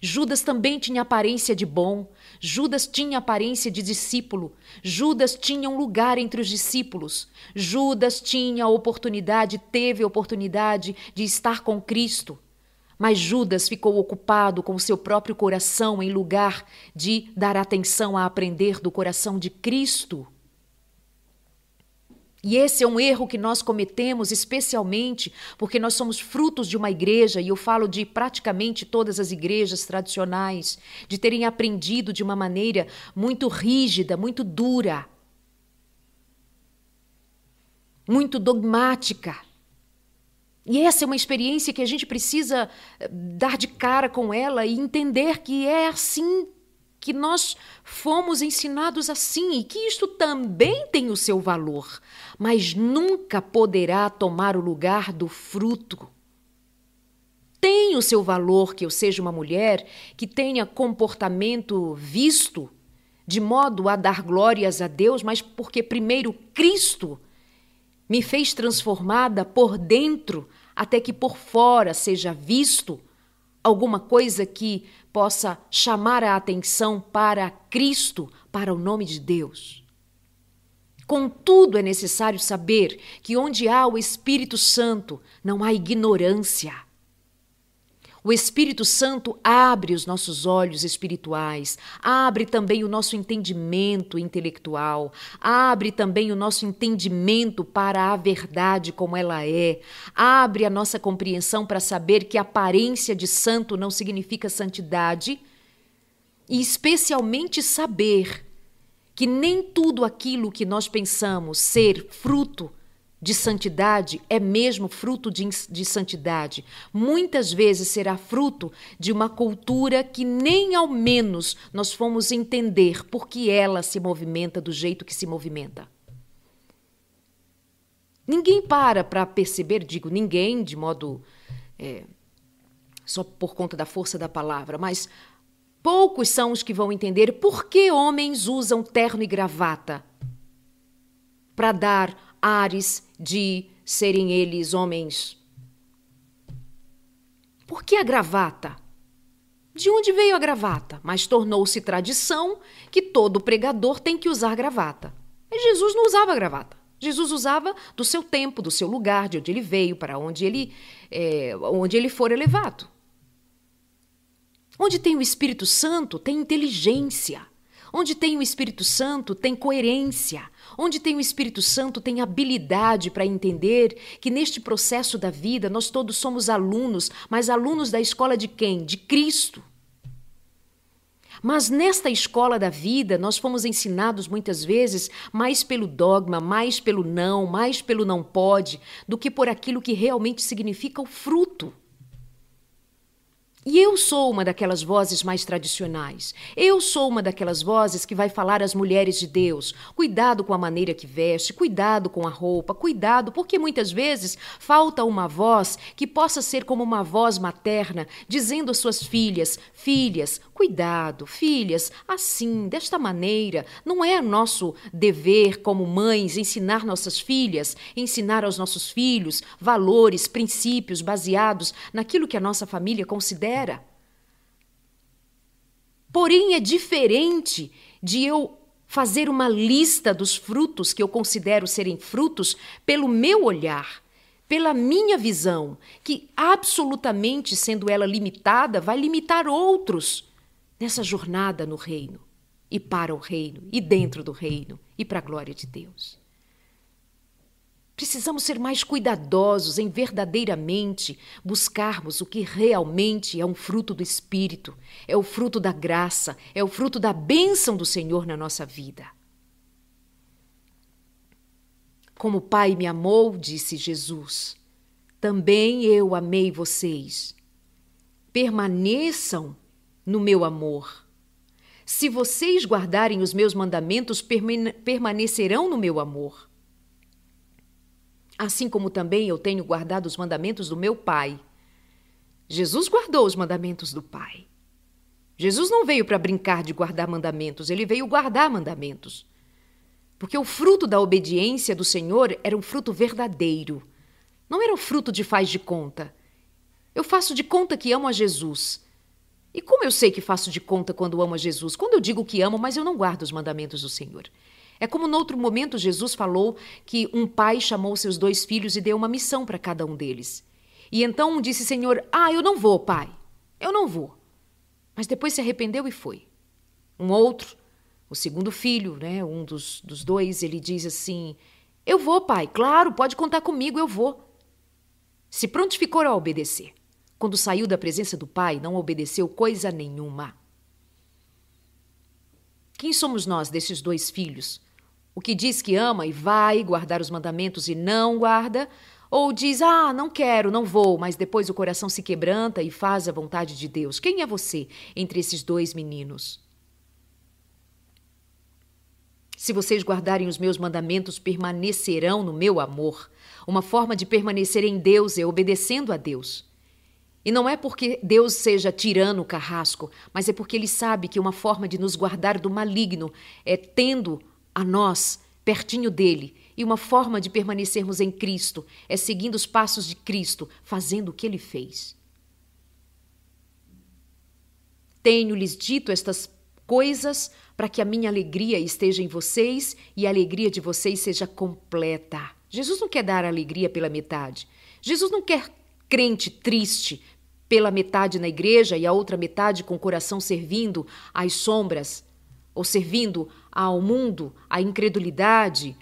Judas também tinha aparência de bom, Judas tinha aparência de discípulo, Judas tinha um lugar entre os discípulos, Judas tinha a oportunidade, teve a oportunidade de estar com Cristo. Mas Judas ficou ocupado com seu próprio coração em lugar de dar atenção a aprender do coração de Cristo. E esse é um erro que nós cometemos, especialmente porque nós somos frutos de uma igreja, e eu falo de praticamente todas as igrejas tradicionais, de terem aprendido de uma maneira muito rígida, muito dura, muito dogmática e essa é uma experiência que a gente precisa eh, dar de cara com ela e entender que é assim que nós fomos ensinados assim e que isto também tem o seu valor, mas nunca poderá tomar o lugar do fruto. Tem o seu valor que eu seja uma mulher que tenha comportamento visto, de modo a dar glórias a Deus, mas porque primeiro Cristo me fez transformada por dentro, até que por fora seja visto alguma coisa que possa chamar a atenção para Cristo, para o nome de Deus. Contudo, é necessário saber que onde há o Espírito Santo não há ignorância. O Espírito Santo abre os nossos olhos espirituais, abre também o nosso entendimento intelectual, abre também o nosso entendimento para a verdade como ela é, abre a nossa compreensão para saber que aparência de santo não significa santidade, e especialmente saber que nem tudo aquilo que nós pensamos ser fruto de santidade é mesmo fruto de, de, santidade. Muitas vezes será fruto de uma cultura que nem ao menos nós fomos entender por que ela se movimenta do jeito que se movimenta. Ninguém para para perceber, digo ninguém de modo é, só por conta da força da palavra, mas poucos são os que vão entender por que homens usam terno e gravata para dar ares de serem eles homens. Por que a gravata? De onde veio a gravata? Mas tornou-se tradição que todo pregador tem que usar gravata. E Jesus não usava gravata. Jesus usava do seu tempo, do seu lugar, de onde ele veio, para onde ele, é, onde ele for elevado. Onde tem o Espírito Santo, tem inteligência. Onde tem o Espírito Santo, tem coerência. Onde tem o Espírito Santo, tem habilidade para entender que neste processo da vida nós todos somos alunos, mas alunos da escola de quem? De Cristo. Mas nesta escola da vida, nós fomos ensinados muitas vezes mais pelo dogma, mais pelo não, mais pelo não pode, do que por aquilo que realmente significa o fruto. E eu sou uma daquelas vozes mais tradicionais. Eu sou uma daquelas vozes que vai falar às mulheres de Deus: cuidado com a maneira que veste, cuidado com a roupa, cuidado, porque muitas vezes falta uma voz que possa ser como uma voz materna, dizendo às suas filhas: filhas, cuidado, filhas, assim, desta maneira. Não é nosso dever como mães ensinar nossas filhas, ensinar aos nossos filhos valores, princípios baseados naquilo que a nossa família considera Porém, é diferente de eu fazer uma lista dos frutos que eu considero serem frutos pelo meu olhar, pela minha visão, que absolutamente, sendo ela limitada, vai limitar outros nessa jornada no reino, e para o reino, e dentro do reino, e para a glória de Deus. Precisamos ser mais cuidadosos em verdadeiramente buscarmos o que realmente é um fruto do Espírito, é o fruto da graça, é o fruto da bênção do Senhor na nossa vida. Como o Pai me amou, disse Jesus, também eu amei vocês. Permaneçam no meu amor. Se vocês guardarem os meus mandamentos, permanecerão no meu amor assim como também eu tenho guardado os mandamentos do meu Pai. Jesus guardou os mandamentos do Pai. Jesus não veio para brincar de guardar mandamentos, ele veio guardar mandamentos. Porque o fruto da obediência do Senhor era um fruto verdadeiro. Não era o fruto de faz de conta. Eu faço de conta que amo a Jesus. E como eu sei que faço de conta quando amo a Jesus? Quando eu digo que amo, mas eu não guardo os mandamentos do Senhor. É como noutro momento Jesus falou que um pai chamou seus dois filhos e deu uma missão para cada um deles. E então um disse: Senhor, ah, eu não vou, pai, eu não vou. Mas depois se arrependeu e foi. Um outro, o segundo filho, né, um dos, dos dois, ele diz assim: Eu vou, pai, claro, pode contar comigo, eu vou. Se prontificou a obedecer. Quando saiu da presença do pai, não obedeceu coisa nenhuma. Quem somos nós desses dois filhos? O que diz que ama e vai guardar os mandamentos e não guarda, ou diz, ah, não quero, não vou, mas depois o coração se quebranta e faz a vontade de Deus. Quem é você entre esses dois meninos? Se vocês guardarem os meus mandamentos, permanecerão no meu amor. Uma forma de permanecer em Deus é obedecendo a Deus. E não é porque Deus seja tirano carrasco, mas é porque Ele sabe que uma forma de nos guardar do maligno é tendo a nós, pertinho dele, e uma forma de permanecermos em Cristo é seguindo os passos de Cristo, fazendo o que ele fez. Tenho-lhes dito estas coisas para que a minha alegria esteja em vocês e a alegria de vocês seja completa. Jesus não quer dar alegria pela metade. Jesus não quer crente triste pela metade na igreja e a outra metade com o coração servindo às sombras ou servindo ao mundo, à incredulidade.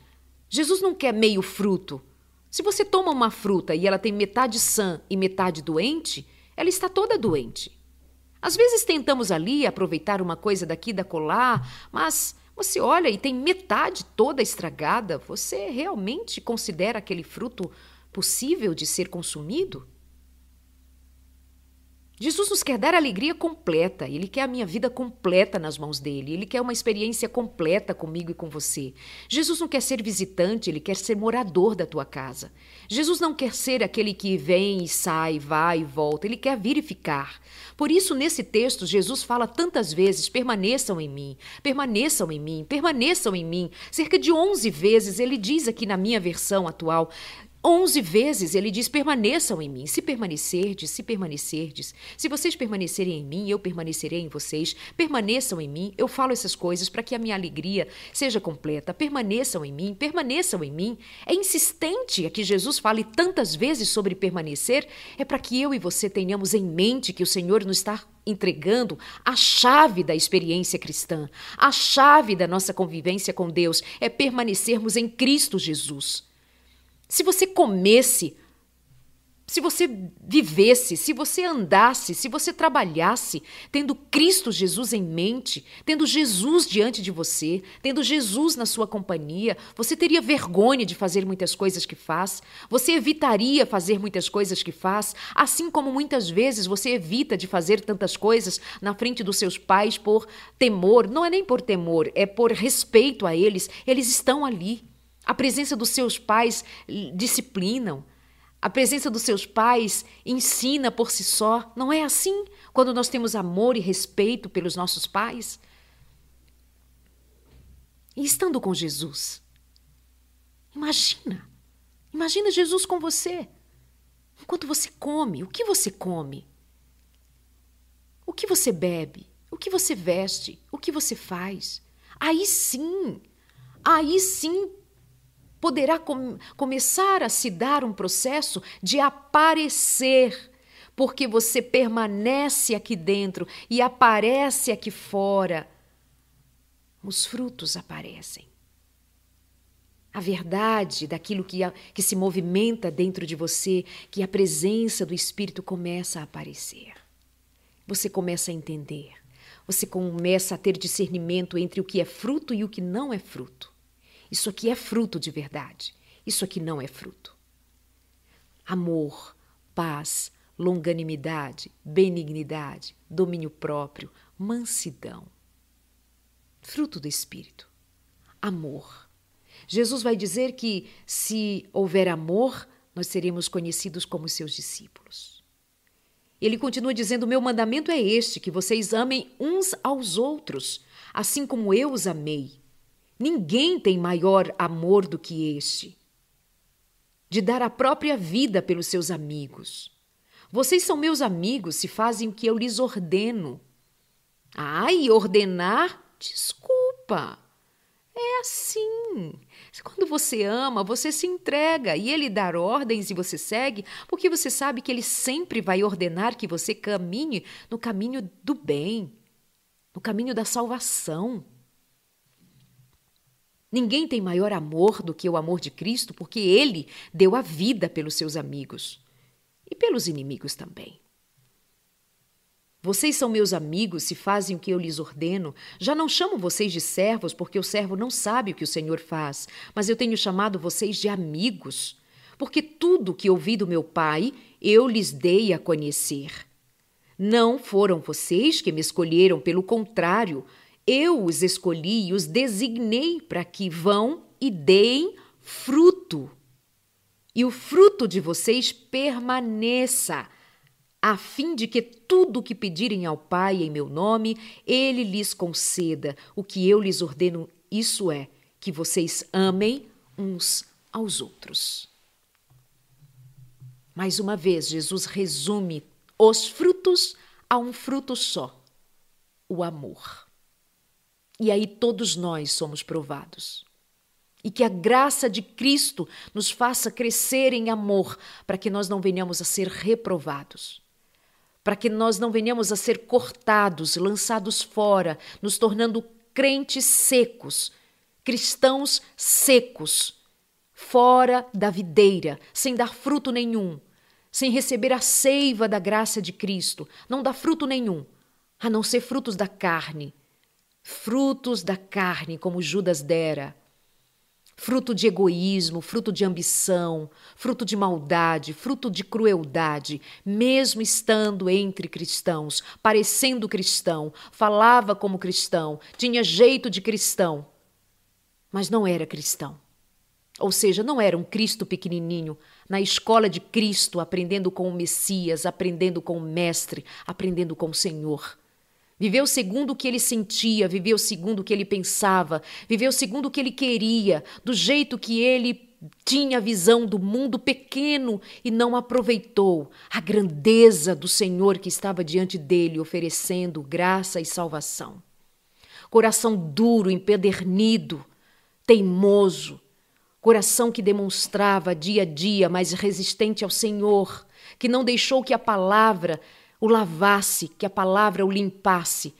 Jesus não quer meio fruto. Se você toma uma fruta e ela tem metade sã e metade doente, ela está toda doente. Às vezes tentamos ali aproveitar uma coisa daqui da colar, mas você olha e tem metade toda estragada. Você realmente considera aquele fruto possível de ser consumido? Jesus nos quer dar alegria completa, Ele quer a minha vida completa nas mãos dele, Ele quer uma experiência completa comigo e com você. Jesus não quer ser visitante, Ele quer ser morador da tua casa. Jesus não quer ser aquele que vem e sai, vai e volta, Ele quer vir e ficar. Por isso, nesse texto, Jesus fala tantas vezes: permaneçam em mim, permaneçam em mim, permaneçam em mim. Cerca de 11 vezes ele diz aqui na minha versão atual: Onze vezes ele diz: permaneçam em mim. Se permanecerdes, se permanecerdes, se vocês permanecerem em mim, eu permanecerei em vocês. Permaneçam em mim. Eu falo essas coisas para que a minha alegria seja completa. Permaneçam em mim, permaneçam em mim. É insistente a que Jesus fale tantas vezes sobre permanecer, é para que eu e você tenhamos em mente que o Senhor nos está entregando a chave da experiência cristã, a chave da nossa convivência com Deus é permanecermos em Cristo Jesus. Se você comesse, se você vivesse, se você andasse, se você trabalhasse, tendo Cristo Jesus em mente, tendo Jesus diante de você, tendo Jesus na sua companhia, você teria vergonha de fazer muitas coisas que faz, você evitaria fazer muitas coisas que faz, assim como muitas vezes você evita de fazer tantas coisas na frente dos seus pais por temor, não é nem por temor, é por respeito a eles, eles estão ali. A presença dos seus pais disciplinam. A presença dos seus pais ensina por si só. Não é assim quando nós temos amor e respeito pelos nossos pais? E estando com Jesus, imagina, imagina Jesus com você. Enquanto você come, o que você come? O que você bebe? O que você veste? O que você faz? Aí sim, aí sim poderá com começar a se dar um processo de aparecer, porque você permanece aqui dentro e aparece aqui fora. Os frutos aparecem. A verdade daquilo que, que se movimenta dentro de você, que a presença do Espírito começa a aparecer. Você começa a entender. Você começa a ter discernimento entre o que é fruto e o que não é fruto. Isso aqui é fruto de verdade. Isso aqui não é fruto. Amor, paz, longanimidade, benignidade, domínio próprio, mansidão. Fruto do Espírito. Amor. Jesus vai dizer que se houver amor, nós seremos conhecidos como seus discípulos. Ele continua dizendo: Meu mandamento é este, que vocês amem uns aos outros, assim como eu os amei. Ninguém tem maior amor do que este de dar a própria vida pelos seus amigos. Vocês são meus amigos se fazem o que eu lhes ordeno. Ai, ordenar? Desculpa. É assim. Quando você ama, você se entrega e ele dá ordens e você segue, porque você sabe que ele sempre vai ordenar que você caminhe no caminho do bem, no caminho da salvação. Ninguém tem maior amor do que o amor de Cristo, porque ele deu a vida pelos seus amigos e pelos inimigos também. Vocês são meus amigos se fazem o que eu lhes ordeno. Já não chamo vocês de servos, porque o servo não sabe o que o Senhor faz, mas eu tenho chamado vocês de amigos, porque tudo que ouvi do meu Pai eu lhes dei a conhecer. Não foram vocês que me escolheram, pelo contrário, eu os escolhi e os designei para que vão e deem fruto. E o fruto de vocês permaneça, a fim de que tudo o que pedirem ao Pai em meu nome, ele lhes conceda. O que eu lhes ordeno, isso é, que vocês amem uns aos outros. Mais uma vez, Jesus resume os frutos a um fruto só: o amor. E aí todos nós somos provados. E que a graça de Cristo nos faça crescer em amor, para que nós não venhamos a ser reprovados, para que nós não venhamos a ser cortados, lançados fora, nos tornando crentes secos, cristãos secos, fora da videira, sem dar fruto nenhum, sem receber a seiva da graça de Cristo, não dá fruto nenhum, a não ser frutos da carne frutos da carne, como Judas dera, fruto de egoísmo, fruto de ambição, fruto de maldade, fruto de crueldade, mesmo estando entre cristãos, parecendo cristão, falava como cristão, tinha jeito de cristão, mas não era cristão. Ou seja, não era um Cristo pequenininho, na escola de Cristo, aprendendo com o Messias, aprendendo com o Mestre, aprendendo com o Senhor. Viveu segundo o que ele sentia, viveu segundo o que ele pensava, viveu segundo o que ele queria, do jeito que ele tinha visão do mundo pequeno e não aproveitou a grandeza do Senhor que estava diante dele, oferecendo graça e salvação. Coração duro, empedernido, teimoso, coração que demonstrava dia a dia mais resistente ao Senhor, que não deixou que a palavra o lavasse, que a palavra o limpasse.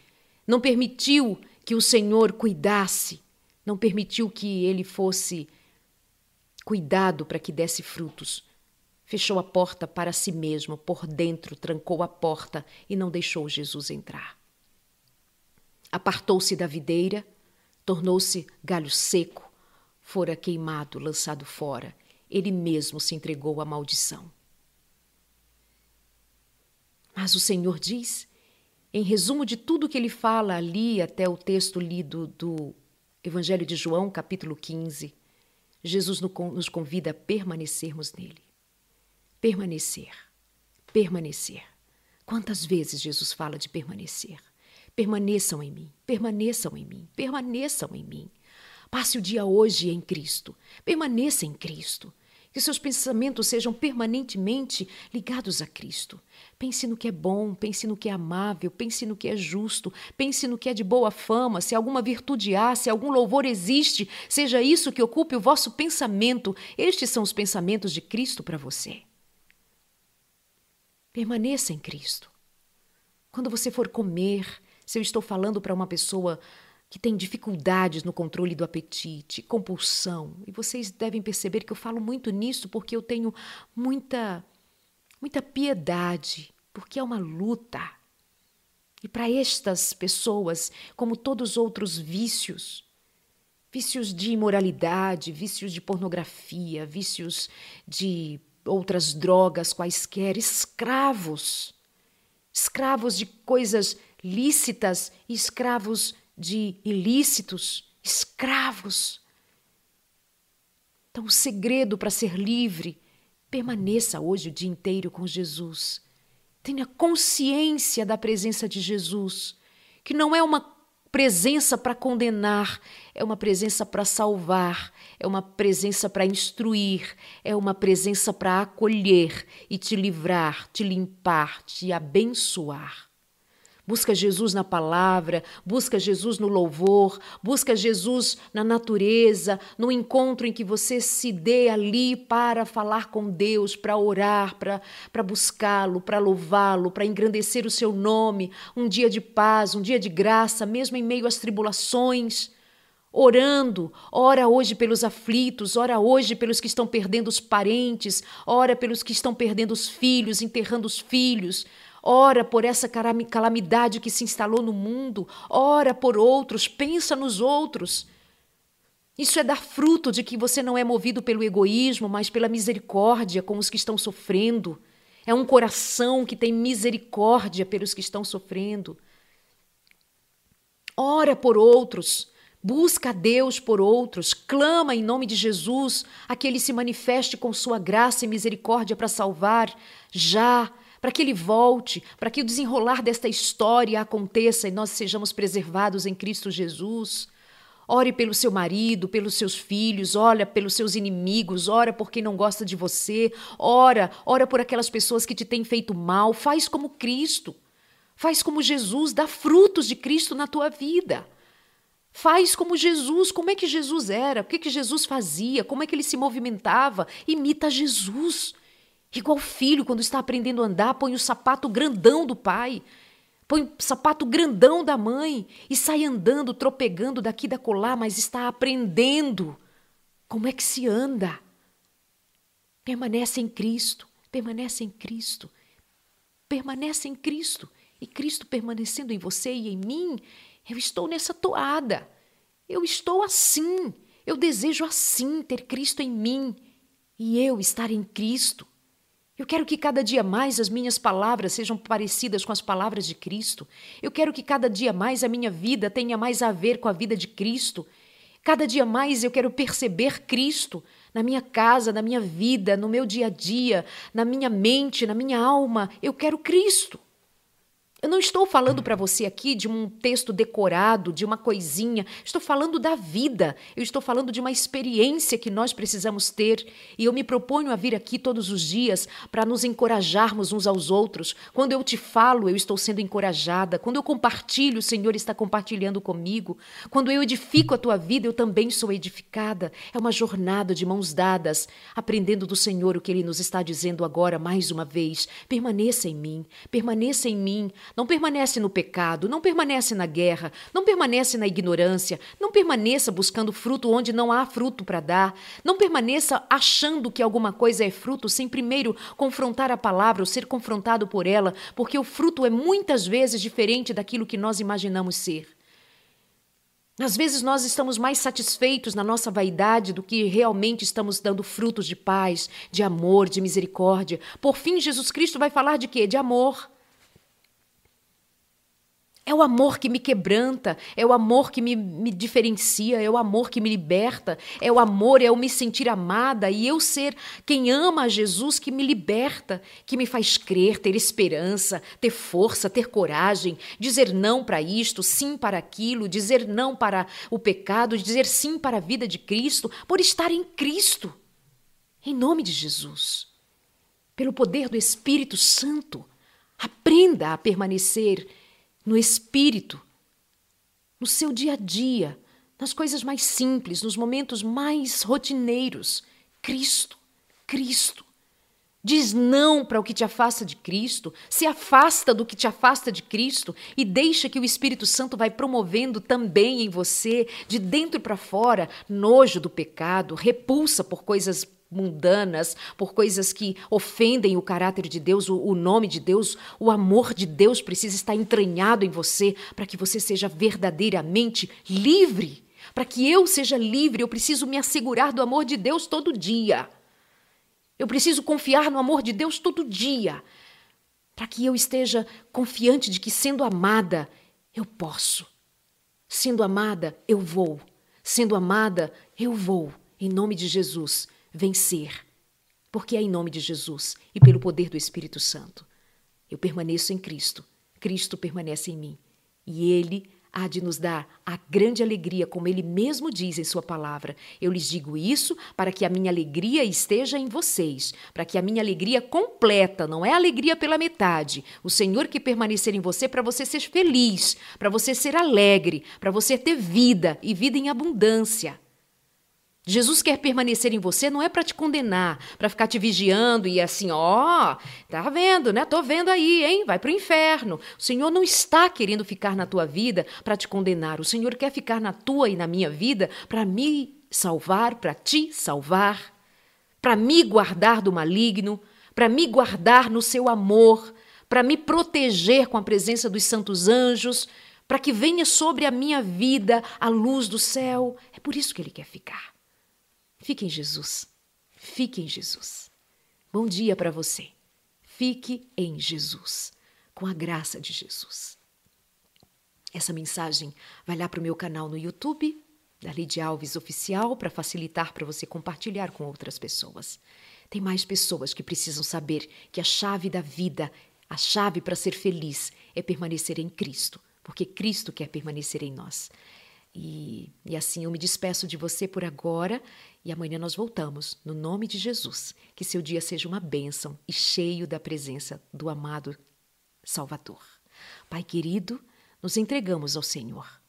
Não permitiu que o Senhor cuidasse, não permitiu que ele fosse cuidado para que desse frutos. Fechou a porta para si mesmo, por dentro trancou a porta e não deixou Jesus entrar. Apartou-se da videira, tornou-se galho seco, fora queimado, lançado fora. Ele mesmo se entregou à maldição. Mas o Senhor diz, em resumo de tudo que ele fala ali até o texto lido do Evangelho de João, capítulo 15, Jesus nos convida a permanecermos nele. Permanecer, permanecer. Quantas vezes Jesus fala de permanecer? Permaneçam em mim, permaneçam em mim, permaneçam em mim. Passe o dia hoje em Cristo, permaneça em Cristo. Que seus pensamentos sejam permanentemente ligados a Cristo. Pense no que é bom, pense no que é amável, pense no que é justo, pense no que é de boa fama, se alguma virtude há, se algum louvor existe, seja isso que ocupe o vosso pensamento. Estes são os pensamentos de Cristo para você. Permaneça em Cristo. Quando você for comer, se eu estou falando para uma pessoa que tem dificuldades no controle do apetite, compulsão. E vocês devem perceber que eu falo muito nisso porque eu tenho muita muita piedade, porque é uma luta. E para estas pessoas, como todos os outros vícios, vícios de imoralidade, vícios de pornografia, vícios de outras drogas quaisquer, escravos, escravos de coisas lícitas e escravos de ilícitos, escravos. Então, o segredo para ser livre, permaneça hoje o dia inteiro com Jesus. Tenha consciência da presença de Jesus, que não é uma presença para condenar, é uma presença para salvar, é uma presença para instruir, é uma presença para acolher e te livrar, te limpar, te abençoar. Busca Jesus na palavra, busca Jesus no louvor, busca Jesus na natureza, no encontro em que você se dê ali para falar com Deus, para orar, para buscá-lo, para louvá-lo, para engrandecer o seu nome. Um dia de paz, um dia de graça, mesmo em meio às tribulações. Orando, ora hoje pelos aflitos, ora hoje pelos que estão perdendo os parentes, ora pelos que estão perdendo os filhos, enterrando os filhos, Ora por essa calamidade que se instalou no mundo, ora por outros, pensa nos outros. Isso é dar fruto de que você não é movido pelo egoísmo, mas pela misericórdia com os que estão sofrendo. É um coração que tem misericórdia pelos que estão sofrendo. Ora por outros, busca a Deus por outros, clama em nome de Jesus a que Ele se manifeste com sua graça e misericórdia para salvar já para que ele volte, para que o desenrolar desta história aconteça e nós sejamos preservados em Cristo Jesus. Ore pelo seu marido, pelos seus filhos, olha pelos seus inimigos, ora por quem não gosta de você, ora, ora por aquelas pessoas que te têm feito mal, faz como Cristo. Faz como Jesus, dá frutos de Cristo na tua vida. Faz como Jesus, como é que Jesus era, o que, que Jesus fazia, como é que ele se movimentava, imita Jesus. Igual filho, quando está aprendendo a andar, põe o sapato grandão do pai, põe o sapato grandão da mãe e sai andando, tropegando daqui da colar, mas está aprendendo como é que se anda. Permanece em Cristo, permanece em Cristo, permanece em Cristo. E Cristo permanecendo em você e em mim, eu estou nessa toada. Eu estou assim. Eu desejo assim ter Cristo em mim e eu estar em Cristo. Eu quero que cada dia mais as minhas palavras sejam parecidas com as palavras de Cristo. Eu quero que cada dia mais a minha vida tenha mais a ver com a vida de Cristo. Cada dia mais eu quero perceber Cristo na minha casa, na minha vida, no meu dia a dia, na minha mente, na minha alma. Eu quero Cristo. Eu não estou falando para você aqui de um texto decorado, de uma coisinha. Estou falando da vida. Eu estou falando de uma experiência que nós precisamos ter. E eu me proponho a vir aqui todos os dias para nos encorajarmos uns aos outros. Quando eu te falo, eu estou sendo encorajada. Quando eu compartilho, o Senhor está compartilhando comigo. Quando eu edifico a tua vida, eu também sou edificada. É uma jornada de mãos dadas, aprendendo do Senhor o que ele nos está dizendo agora mais uma vez. Permaneça em mim, permaneça em mim não permanece no pecado, não permanece na guerra, não permanece na ignorância, não permaneça buscando fruto onde não há fruto para dar, não permaneça achando que alguma coisa é fruto sem primeiro confrontar a palavra ou ser confrontado por ela, porque o fruto é muitas vezes diferente daquilo que nós imaginamos ser. Às vezes nós estamos mais satisfeitos na nossa vaidade do que realmente estamos dando frutos de paz, de amor, de misericórdia. Por fim, Jesus Cristo vai falar de quê? De amor. É o amor que me quebranta, é o amor que me, me, diferencia, é o amor que me liberta, é o amor, é eu me sentir amada e eu ser quem ama a Jesus que me liberta, que me faz crer, ter esperança, ter força, ter coragem, dizer não para isto, sim para aquilo, dizer não para o pecado, dizer sim para a vida de Cristo, por estar em Cristo. Em nome de Jesus. Pelo poder do Espírito Santo, aprenda a permanecer no espírito, no seu dia a dia, nas coisas mais simples, nos momentos mais rotineiros. Cristo, Cristo. Diz não para o que te afasta de Cristo, se afasta do que te afasta de Cristo e deixa que o Espírito Santo vai promovendo também em você, de dentro para fora, nojo do pecado, repulsa por coisas mundanas, por coisas que ofendem o caráter de Deus, o, o nome de Deus, o amor de Deus precisa estar entranhado em você para que você seja verdadeiramente livre. Para que eu seja livre, eu preciso me assegurar do amor de Deus todo dia. Eu preciso confiar no amor de Deus todo dia. Para que eu esteja confiante de que, sendo amada, eu posso. Sendo amada, eu vou. Sendo amada, eu vou. Em nome de Jesus vencer, porque é em nome de Jesus e pelo poder do Espírito Santo. Eu permaneço em Cristo, Cristo permanece em mim e Ele há de nos dar a grande alegria, como Ele mesmo diz em Sua palavra. Eu lhes digo isso para que a minha alegria esteja em vocês, para que a minha alegria completa, não é alegria pela metade. O Senhor que permanecer em você para você ser feliz, para você ser alegre, para você ter vida e vida em abundância. Jesus quer permanecer em você não é para te condenar, para ficar te vigiando e assim, ó, tá vendo, né? Tô vendo aí, hein? Vai pro inferno. O Senhor não está querendo ficar na tua vida para te condenar. O Senhor quer ficar na tua e na minha vida para me salvar, para te salvar, para me guardar do maligno, para me guardar no seu amor, para me proteger com a presença dos santos anjos, para que venha sobre a minha vida a luz do céu. É por isso que ele quer ficar. Fique em Jesus. Fique em Jesus. Bom dia para você. Fique em Jesus, com a graça de Jesus. Essa mensagem vai lá para o meu canal no YouTube, da Lidia Alves Oficial, para facilitar para você compartilhar com outras pessoas. Tem mais pessoas que precisam saber que a chave da vida, a chave para ser feliz, é permanecer em Cristo, porque Cristo quer permanecer em nós. E, e assim eu me despeço de você por agora e amanhã nós voltamos, no nome de Jesus. Que seu dia seja uma bênção e cheio da presença do amado Salvador. Pai querido, nos entregamos ao Senhor.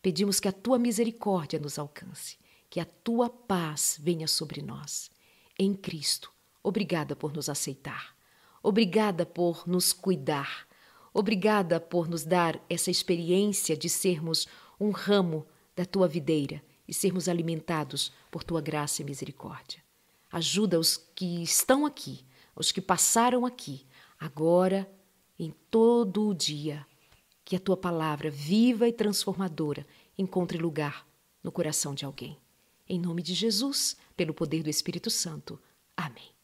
Pedimos que a tua misericórdia nos alcance, que a tua paz venha sobre nós. Em Cristo, obrigada por nos aceitar. Obrigada por nos cuidar. Obrigada por nos dar essa experiência de sermos um ramo da tua videira e sermos alimentados por tua graça e misericórdia. Ajuda os que estão aqui, os que passaram aqui, agora, em todo o dia, que a tua palavra viva e transformadora encontre lugar no coração de alguém. Em nome de Jesus, pelo poder do Espírito Santo. Amém.